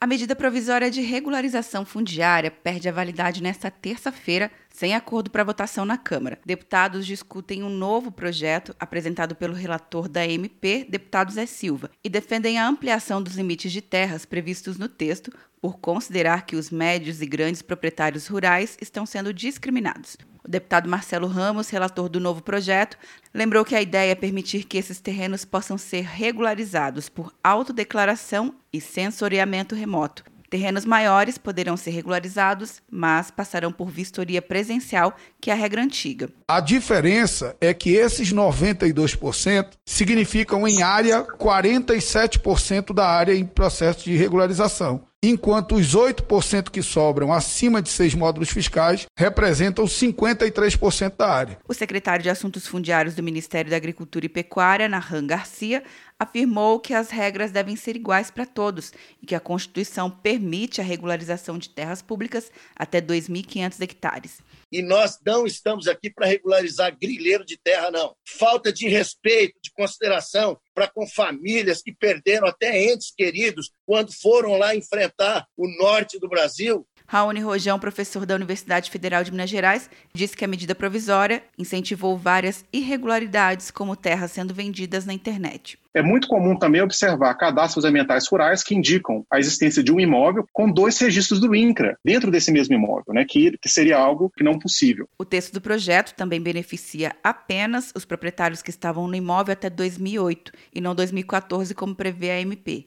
A medida provisória de regularização fundiária perde a validade nesta terça-feira, sem acordo para votação na Câmara. Deputados discutem um novo projeto apresentado pelo relator da MP, deputado Zé Silva, e defendem a ampliação dos limites de terras previstos no texto, por considerar que os médios e grandes proprietários rurais estão sendo discriminados. O deputado Marcelo Ramos, relator do novo projeto, lembrou que a ideia é permitir que esses terrenos possam ser regularizados por autodeclaração e sensoriamento remoto. Terrenos maiores poderão ser regularizados, mas passarão por vistoria presencial, que é a regra antiga. A diferença é que esses 92% significam em área 47% da área em processo de regularização enquanto os 8% que sobram acima de seis módulos fiscais representam 53% da área. O secretário de Assuntos Fundiários do Ministério da Agricultura e Pecuária, Nahan Garcia, afirmou que as regras devem ser iguais para todos e que a Constituição permite a regularização de terras públicas até 2.500 hectares. E nós não estamos aqui para regularizar grilheiro de terra, não. Falta de respeito, de consideração para com famílias que perderam até entes queridos quando foram lá enfrentar o norte do Brasil Raoni Rojão, professor da Universidade Federal de Minas Gerais, disse que a medida provisória incentivou várias irregularidades, como terras sendo vendidas na internet. É muito comum também observar cadastros ambientais rurais que indicam a existência de um imóvel com dois registros do INCRA dentro desse mesmo imóvel, né, que, que seria algo que não possível. O texto do projeto também beneficia apenas os proprietários que estavam no imóvel até 2008 e não 2014, como prevê a MP.